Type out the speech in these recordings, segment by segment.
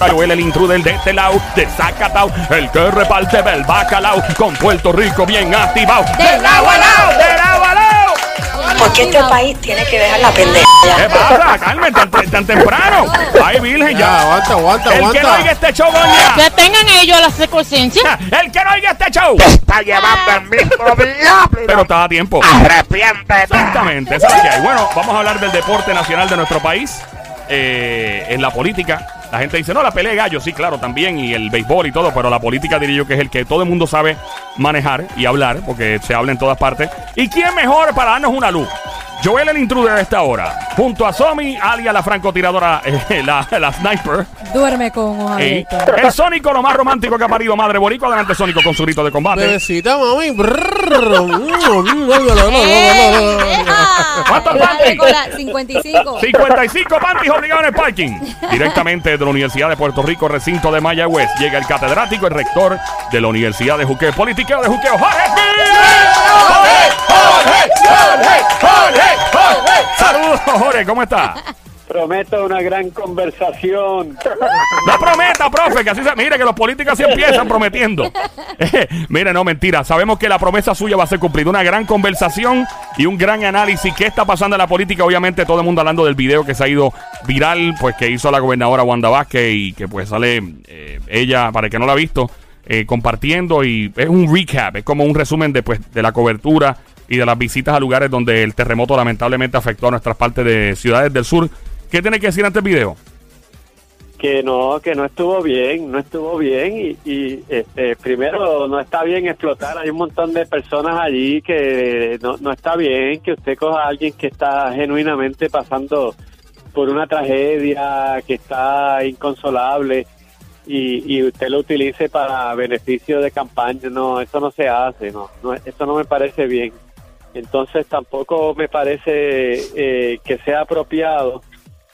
El intruder de este lado, de Zacatau, el que reparte el bacalao, con Puerto Rico bien activado. De lado a lado. ¡De lado a lado! Porque este país tiene que dejar la pendeja. ¿Qué pasa, Carmen? ¿Tan, tan temprano? Ay, virgen, Ya, ya. aguanta, aguanta, El que no oiga este show, doña. Que tengan ellos la conciencia. El que no oiga este show. está llevando el mismo diablo. Pero está a tiempo. Arrepiéntete. Exactamente, esa es la que hay. Bueno, vamos a hablar del deporte nacional de nuestro país. Eh, en la política, la gente dice, no, la pelea de gallo, sí, claro, también, y el béisbol y todo, pero la política diría yo que es el que todo el mundo sabe manejar y hablar, porque se habla en todas partes. ¿Y quién mejor para darnos una luz? Joel el intruder a esta hora, junto a Somi, alia la francotiradora, eh, la, la sniper, Duerme con Ey, abiertos. el Sónico, lo más romántico que ha parido Madre Borico. Adelante, Sónico, con su grito de combate. Bebecita, mami. ¿Cuántos panties? con la 55. 55 panties obligados en el parking. Directamente de la Universidad de Puerto Rico, recinto de Mayagüez, llega el catedrático, el rector de la Universidad de Juqueo. Politiqueo de Juqueo, Jorge. Jorge, Jorge, Jorge. Saludos, Jorge, ¿cómo está? Prometo una gran conversación. No prometa, profe, que así se... Mire, que los políticos así empiezan prometiendo. Mire, no, mentira. Sabemos que la promesa suya va a ser cumplida. Una gran conversación y un gran análisis. ¿Qué está pasando en la política? Obviamente todo el mundo hablando del video que se ha ido viral, pues que hizo la gobernadora Wanda Vázquez y que pues sale eh, ella, para el que no la ha visto, eh, compartiendo y es un recap, es como un resumen de, pues, de la cobertura y de las visitas a lugares donde el terremoto lamentablemente afectó a nuestras partes de ciudades del sur. ¿Qué tiene que decir ante el video? Que no, que no estuvo bien, no estuvo bien y, y, este, primero no está bien explotar. Hay un montón de personas allí que no, no está bien que usted coja a alguien que está genuinamente pasando por una tragedia, que está inconsolable y, y usted lo utilice para beneficio de campaña. No, eso no se hace, no, no eso no me parece bien. Entonces tampoco me parece eh, que sea apropiado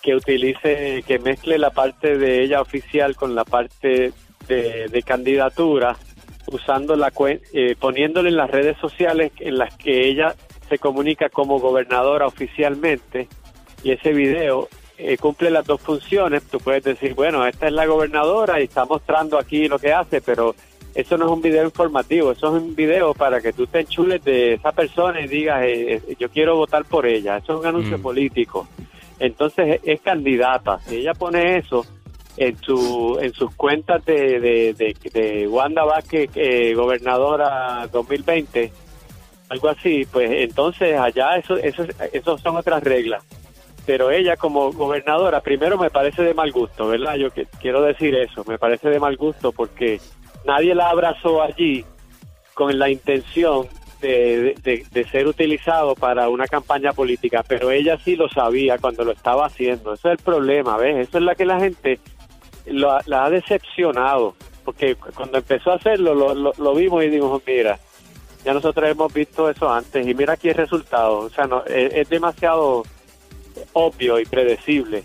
que utilice, que mezcle la parte de ella oficial con la parte de, candidatura, usando la eh, poniéndole en las redes sociales en las que ella se comunica como gobernadora oficialmente y ese video eh, cumple las dos funciones. Tú puedes decir, bueno, esta es la gobernadora y está mostrando aquí lo que hace, pero eso no es un video informativo, eso es un video para que tú te enchules de esa persona y digas, eh, eh, yo quiero votar por ella. Eso es un anuncio Mm. político. Entonces es, es candidata. Si ella pone eso en su en sus cuentas de, de, de, de Wanda Vázquez, eh, gobernadora 2020, algo así, pues entonces allá eso, eso, eso son otras reglas. Pero ella como gobernadora, primero me parece de mal gusto, ¿verdad? Yo que, quiero decir eso, me parece de mal gusto porque nadie la abrazó allí con la intención de, de- ser utilizado para una campaña política, pero ella sí lo sabía cuando lo estaba haciendo. Eso es el problema, ¿ves? Eso es la que la gente lo la ha decepcionado, porque cu- cuando empezó a hacerlo lo, lo, lo vimos y dijimos, mira, ya nosotros hemos visto eso antes y mira aquí el resultado. O sea, no, es, es demasiado obvio y predecible.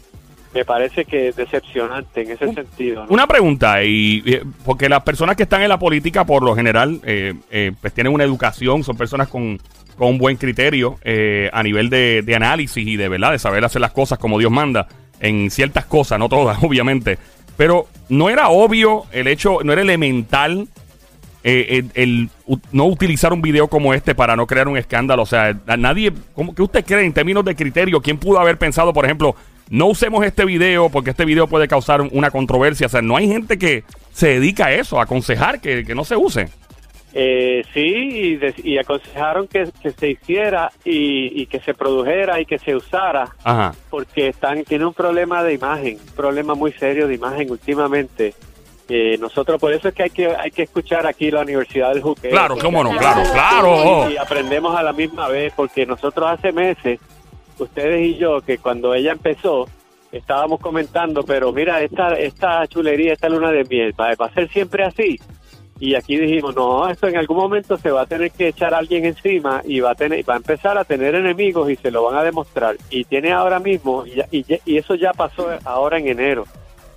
Me parece que es decepcionante en ese sentido. ¿no? Una pregunta, y eh, porque las personas que están en la política, por lo general, eh, eh, pues tienen una educación, son personas con, con un buen criterio eh, a nivel de, de análisis y de verdad, de saber hacer las cosas como Dios manda, en ciertas cosas, no todas, obviamente. Pero no era obvio el hecho, no era elemental eh, el, no utilizar un video como este para no crear un escándalo. O sea, a nadie, ¿cómo que usted cree en términos de criterio? ¿Quién pudo haber pensado, por ejemplo, no usemos este video porque este video puede causar una controversia? O sea, no hay gente que se dedica a eso, a aconsejar que, que no se use. Eh, sí, y, de- y aconsejaron que, que se hiciera y, y que se produjera y que se usara, Ajá. porque están tiene un problema de imagen, un problema muy serio de imagen últimamente. Eh, nosotros, por eso es que hay que hay que escuchar aquí la Universidad del Juqueo. Claro, cómo no, claro, claro. Y, y aprendemos a la misma vez, porque nosotros hace meses, ustedes y yo, que cuando ella empezó, estábamos comentando, pero mira, esta, esta chulería, esta luna de miel, ¿va, a ser siempre así? Y aquí dijimos, no, esto en algún momento se va a tener que echar a alguien encima y va a tener, va a empezar a tener enemigos y se lo van a demostrar. Y tiene ahora mismo, y, y y eso ya pasó ahora en enero.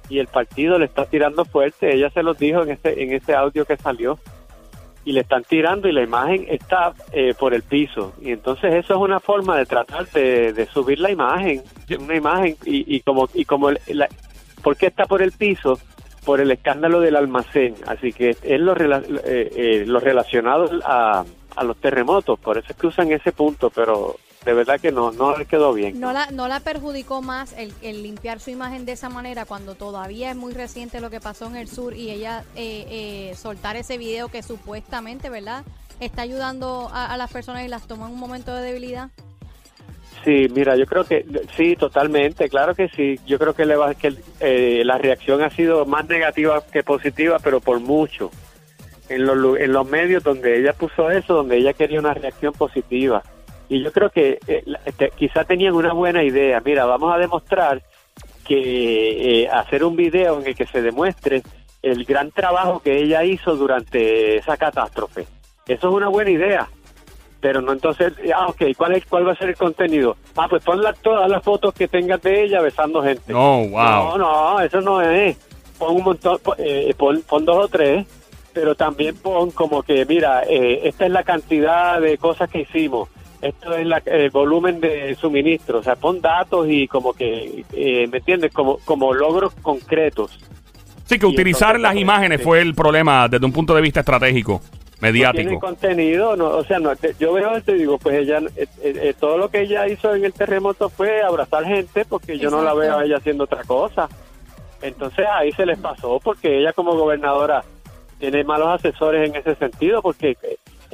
Y el partido le está tirando fuerte, ella se los dijo en ese, en ese audio que salió. Y le están tirando y la imagen está eh, por el piso. Y entonces eso es una forma de tratar de, de subir la imagen, una imagen y, y como y como la, ¿por qué está por el piso? por el escándalo del almacén. Así que es lo, eh, eh, lo relacionado a, a los terremotos. Por eso es que usan ese punto, pero de verdad que no, no le quedó bien. No la, no la perjudicó más el, el limpiar su imagen de esa manera cuando todavía es muy reciente lo que pasó en el sur y ella eh, eh, soltar ese video que supuestamente, ¿verdad? Está ayudando a, a las personas y las toma en un momento de debilidad. Sí, mira, yo creo que sí, totalmente, claro que sí. Yo creo que, le va, que eh, la reacción ha sido más negativa que positiva, pero por mucho. En los, en los medios donde ella puso eso, donde ella quería una reacción positiva. Y yo creo que eh, quizá tenían una buena idea. Mira, vamos a demostrar que eh, hacer un video en el que se demuestre el gran trabajo que ella hizo durante esa catástrofe. Eso es una buena idea pero no entonces, ah, ok, ¿cuál, es, ¿cuál va a ser el contenido? Ah, pues pon la- todas las fotos que tengas de ella besando gente. No, wow. No, no, eso no es. Pon un montón, pon, eh, pon, pon dos o tres, pero también pon como que, mira, eh, esta es la cantidad de cosas que hicimos, esto es la- el volumen de suministro, o sea, pon datos y como que, eh, ¿me entiendes? Como, como logros concretos. Sí, que Y utilizar las pues, imágenes fue el problema desde un punto de vista estratégico, tiene mediático. contenido, no, o sea, no, te- yo veo esto y digo, pues ella, eh, eh, todo lo que ella hizo en el terremoto fue abrazar gente, porque yo no la veo a ella haciendo otra cosa. Entonces ahí se les pasó, porque ella como gobernadora tiene malos asesores en ese sentido, porque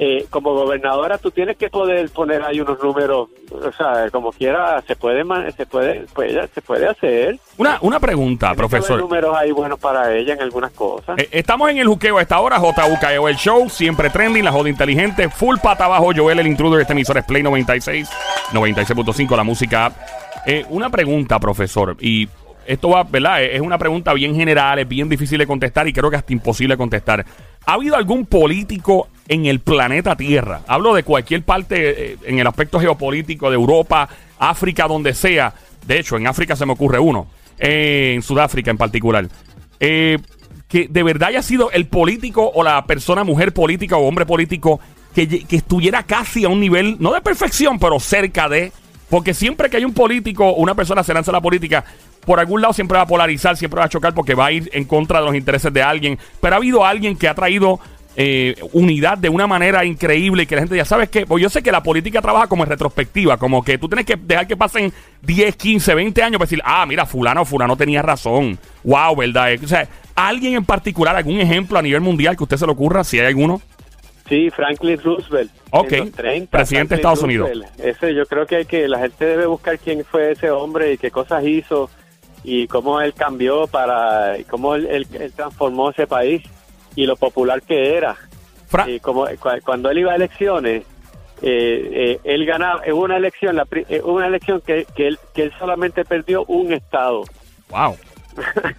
eh, como gobernadora tú tienes que poder poner ahí unos números, o sea, como quiera, se puede, se puede, pues, se puede hacer. Una, una pregunta, profesor. números ahí buenos para ella en algunas cosas. Eh, estamos en el juqueo a esta hora, JUKEO el show, siempre trending, la joda inteligente, full pata abajo, Joel el intruder, este emisor es Play 96, 96.5, la música. Eh, una pregunta, profesor, y esto va, ¿verdad? Es una pregunta bien general, es bien difícil de contestar y creo que hasta imposible de contestar. ¿Ha habido algún político en el planeta Tierra? Hablo de cualquier parte, eh, en el aspecto geopolítico de Europa, África, donde sea. De hecho, en África se me ocurre uno, eh, en Sudáfrica en particular. Eh, que de verdad haya sido el político o la persona, mujer política o hombre político que, que estuviera casi a un nivel, no de perfección, pero cerca de. Porque siempre que hay un político o una persona se lanza a la política, por algún lado siempre va a polarizar, siempre va a chocar porque va a ir en contra de los intereses de alguien. Pero ha habido alguien que ha traído eh, unidad de una manera increíble y que la gente ya sabes que, pues yo sé que la política trabaja como en retrospectiva, como que tú tienes que dejar que pasen 10, 15, 20 años para decir, ah, mira, fulano, fulano tenía razón. Wow, ¿verdad? O sea, alguien en particular, algún ejemplo a nivel mundial que a usted se le ocurra, si hay alguno. Sí, Franklin Roosevelt. Ok, en los 30, presidente de Estados Unidos. Ese, yo creo que hay que la gente debe buscar quién fue ese hombre y qué cosas hizo y cómo él cambió para cómo él, él- él transformó ese país y lo popular que era. Fra- Y como cu- cuando él iba a elecciones, eh, eh, él ganaba en una elección, la, pri- eh, una elección que, que él que él solamente perdió un estado. Wow.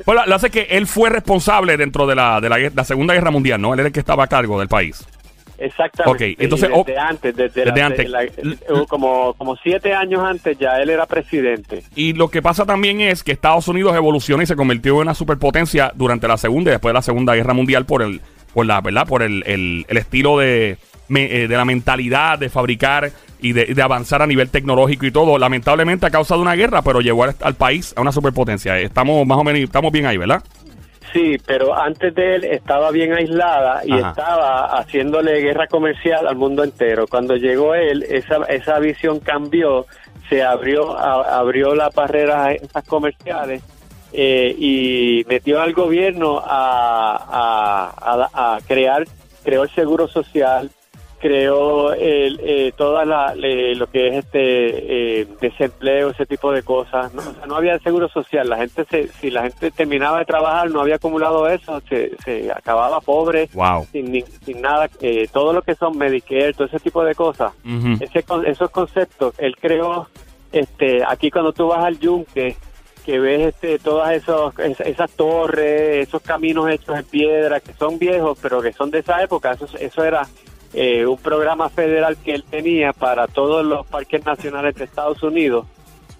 Pues lo, hace que él fue responsable dentro de la, de la Segunda Guerra Mundial, ¿no? Él era el que estaba a cargo del país. Exactamente. Ok, entonces, desde oh, antes, desde, desde la- antes. la- eh, como, como siete años antes ya él era presidente. Y lo que pasa también es que Estados Unidos evoluciona y se convirtió en una superpotencia durante la Segunda y después de la Segunda Guerra Mundial por el, por la, ¿verdad? Por el, el- el estilo de, eh, de la mentalidad de fabricar y de, de avanzar a nivel tecnológico y todo. Lamentablemente a causa de una guerra, pero llevó al, al país a una superpotencia. Estamos más o menos, estamos bien ahí, ¿verdad? Sí, pero antes de él estaba bien aislada y Ajá. estaba haciéndole guerra comercial al mundo entero. Cuando llegó él, esa, esa visión cambió, se abrió a- abrió las barreras esas comerciales eh, y metió al gobierno a, a- a- a crear, creó el seguro social, creó el, eh, toda la, le- lo que es este eh, desempleo, ese tipo de cosas. No, O sea, no había seguro social. La gente, se, si la gente terminaba de trabajar, no había acumulado eso, se, se acababa pobre, Wow. sin, ni- sin nada. eh, todo lo que son Medicare, todo ese tipo de cosas. Ese, con- esos conceptos, él creó, este, aquí cuando tú vas al yunque, que ves este, todas esos, es- esas torres, esos caminos hechos en piedra, que son viejos, pero que son de esa época, eso, eso era eh, un programa federal que él tenía para todos los parques nacionales de Estados Unidos.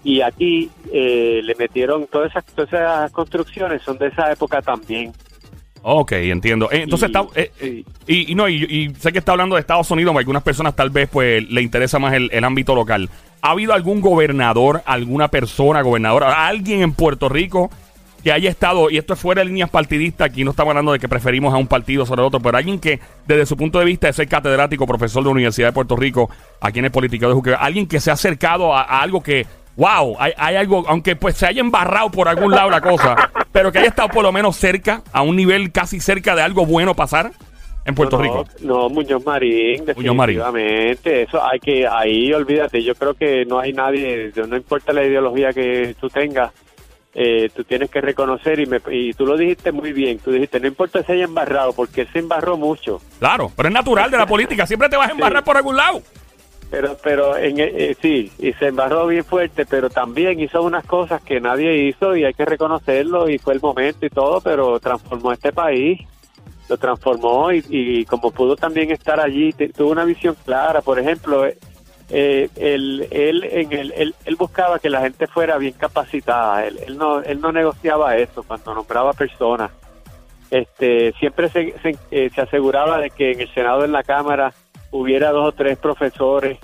Y aquí eh, le metieron todas esas, todas esas construcciones, son de esa época también. Ok, entiendo. Eh, entonces, Y- está, eh, sí. y, y no, y, y sé que está hablando de Estados Unidos, a algunas personas tal vez pues le interesa más el, el ámbito local. ¿Ha habido algún gobernador, alguna persona gobernadora, alguien en Puerto Rico que haya estado, y esto es fuera de líneas partidistas, aquí no estamos hablando de que preferimos a un partido sobre otro, pero alguien que desde su punto de vista de ser catedrático, profesor de la Universidad de Puerto Rico, aquí en el Político de Juque, alguien que se ha acercado a, a algo que, wow, hay, hay algo, aunque pues se haya embarrado por algún lado la cosa, pero que haya estado por lo menos cerca, a un nivel casi cerca de algo bueno pasar en Puerto no, Rico. No, Muñoz Marín, Muñoz Marín. definitivamente. Eso hay que, ahí olvídate, yo creo que no hay nadie, no importa la ideología que tú tengas, eh, tú tienes que reconocer y, me, y tú lo dijiste muy bien, tú dijiste, no importa si haya embarrado, porque él se embarró mucho. Claro, pero es natural de la política, siempre te vas a embarrar Sí. por algún lado. Pero, pero en, eh, sí, y se embarró bien fuerte, pero también hizo unas cosas que nadie hizo y hay que reconocerlo y fue el momento y todo, pero transformó este país, lo transformó y, y como pudo también estar allí, tuvo una visión clara. Por ejemplo, eh, él, él, en el, él, él buscaba que la gente fuera bien capacitada, él, él no, él no negociaba eso cuando nombraba personas. Este, siempre se, se, eh, se aseguraba de que en el Senado, en la Cámara, hubiera dos o tres profesores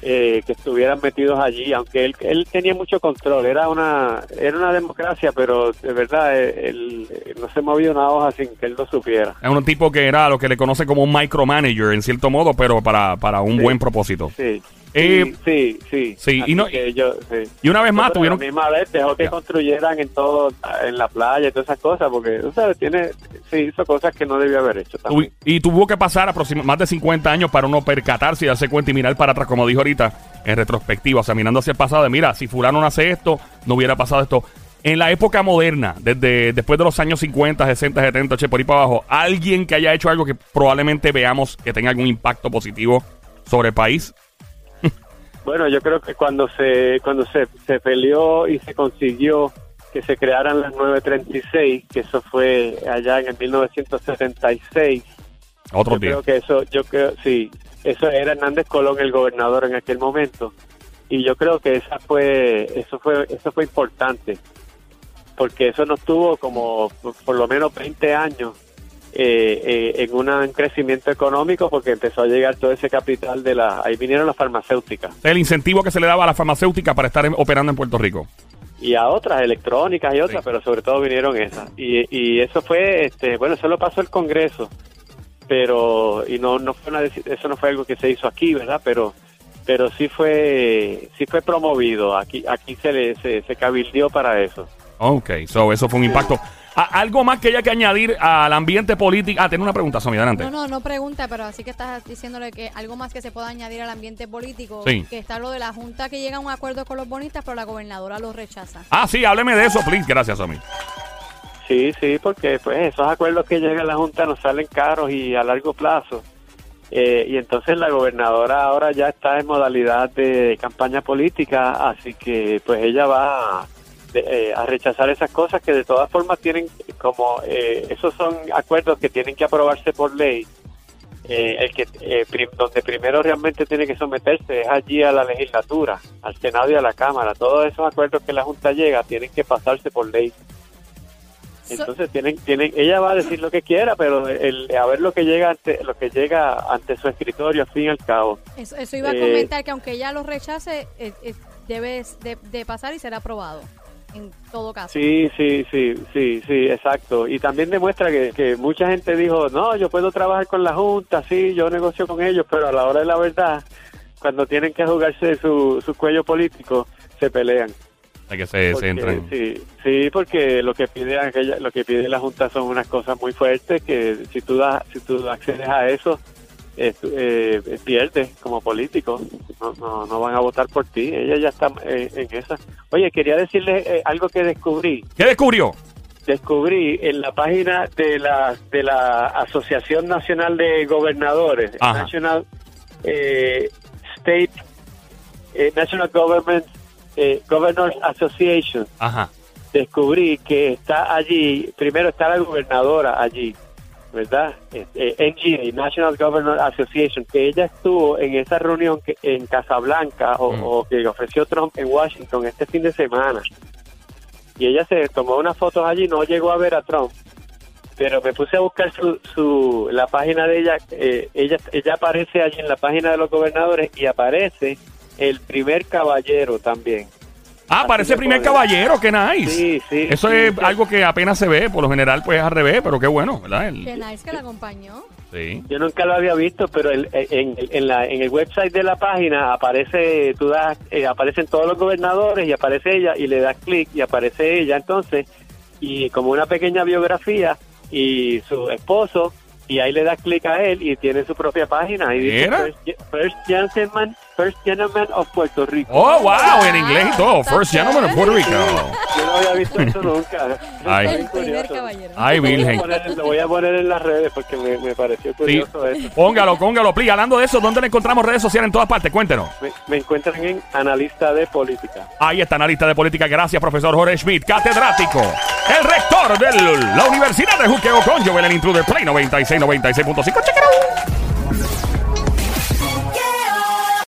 eh, que estuvieran metidos allí, aunque él, él tenía mucho control, era una era una democracia, pero de verdad eh, él, eh, no se movía una hoja sin que él lo supiera. Es un tipo que era lo que le conoce como un micromanager en cierto modo, pero para, para un Sí. buen propósito. Sí, Eh, sí, sí, sí. y no- que yo, sí. Y una vez más Pero a la tuvieron... misma vez dejó que construyeran en todo, en la playa y todas esas cosas, porque, tú sabes, tiene, sí, hizo cosas que no debió haber hecho también. Y tuvo que pasar aproxima- más de 50 años para uno percatarse y darse cuenta y mirar para atrás, como dijo ahorita, en retrospectiva. O sea, mirando hacia el pasado, de mira, si fulano no hace esto, no hubiera pasado esto. En la época moderna, desde después de los años 50, 60, 70, 80, por ahí para abajo, alguien que haya hecho algo que probablemente veamos que tenga algún impacto positivo sobre el país. Bueno, yo creo que cuando se cuando se, se peleó y se consiguió que se crearan las 936, que eso fue allá en el 1976, Otro yo día. creo que eso, yo creo, sí, eso era Hernández Colón el gobernador en aquel momento, y yo creo que esa fue, eso fue, eso fue importante, porque eso nos tuvo como por, por lo menos 20 años eh, eh, en una- un crecimiento económico, porque empezó a llegar todo ese capital de la, ahí vinieron las farmacéuticas. El incentivo que se le daba a la farmacéutica para estar en- operando en Puerto Rico. y a otras electrónicas y otras, Sí. pero sobre todo vinieron esas. Y, y eso fue, este, bueno, eso lo pasó el Congreso, pero y no no fue una eso no fue algo que se hizo aquí, ¿verdad? Pero pero sí fue sí fue promovido. Aquí aquí se le se, se cabildió para eso. Ok, so eso fue un impacto. A- ¿Algo más que haya que añadir al ambiente político? Ah, tengo una pregunta, Somi, adelante. No, no, no pregunta, pero así que estás diciéndole que algo más que se pueda añadir al ambiente político, Sí. que está lo de la Junta que llega a un acuerdo con los bonistas, pero la gobernadora lo rechaza. Ah, sí, hábleme de eso, please. Gracias, Somi. Sí, sí, porque pues esos acuerdos que llega la Junta nos salen caros y a largo plazo. Eh, y entonces la gobernadora ahora ya está en modalidad de campaña política, así que pues ella va a, de- eh, a rechazar esas cosas que de todas formas tienen como, eh, esos son acuerdos que tienen que aprobarse por ley. Eh, el que eh, prim- donde primero realmente tiene que someterse es allí a la legislatura, al Senado y a la Cámara. Todos esos acuerdos que la Junta llega tienen que pasarse por ley. Entonces tienen, tienen, ella va a decir lo que quiera, pero el, a ver lo que llega ante, lo que llega ante su escritorio al fin y al cabo. Eso, eso iba a Eh, comentar que aunque ella lo rechace, eh, eh, debe de, de pasar y será aprobado, en todo caso. Sí, sí, sí, sí, sí, exacto. Y también demuestra que, que mucha gente dijo, no, yo puedo trabajar con la Junta, sí, yo negocio con ellos, pero a la hora de la verdad, cuando tienen que jugarse su, su cuello político, se pelean. De que se, se Porque, entren. sí, sí, porque lo que pide aquella, lo que pide la Junta son unas cosas muy fuertes que si tú das, si tú accedes a eso, eh, eh, pierdes como político. No, no, no van a votar por ti. Ella ya está eh, en esa. Oye, quería decirle eh, algo que descubrí. ¿Qué descubrió? Descubrí en la página de la de la Asociación Nacional de Gobernadores, Ajá. National eh, State National Government eh, Governors Association Ajá. descubrí que está allí, primero está la gobernadora allí, ¿verdad? Eh, NGA, National Governor Association, que ella estuvo en esa reunión que, en Casablanca o, Mm. o que ofreció Trump en Washington este fin de semana. Y ella se tomó unas fotos allí, no llegó a ver a Trump, pero me puse a buscar su, su la página de ella, eh, ella, ella aparece allí en la página de los gobernadores y aparece el primer caballero también Ah, Así parece primer podría- caballero, qué nice. Sí, sí. Eso sí, es sí. algo que apenas se ve, por lo general pues es al revés, pero qué bueno, ¿verdad? El- Que nice que la acompañó. sí. Yo nunca lo había visto, pero el- en, en la, en el website de la página aparece, tú das, eh, aparecen todos los gobernadores y aparece ella y le das clic y aparece ella entonces y como una pequeña biografía y su esposo y ahí le das clic a él y tiene su propia página y dice. First, First Gentleman, First Gentleman of Puerto Rico. Oh, wow, en inglés y todo. First gentleman of Puerto Rico. Yo no había visto eso nunca. Ay. El primer caballero. Ay, Lo voy a Virgen. poner- Lo voy a poner en las redes porque me, me pareció Sí. curioso eso. Póngalo, póngalo, please. Hablando de eso, ¿dónde le encontramos redes sociales en todas partes? Cuéntenos. Me, me encuentran en analista de política. Ahí está, analista de política. Gracias, profesor Jorge Schmidt, catedrático. El rector de la Universidad de Juqueo con Joel, el intruder Play 96, 96.5. Check it out.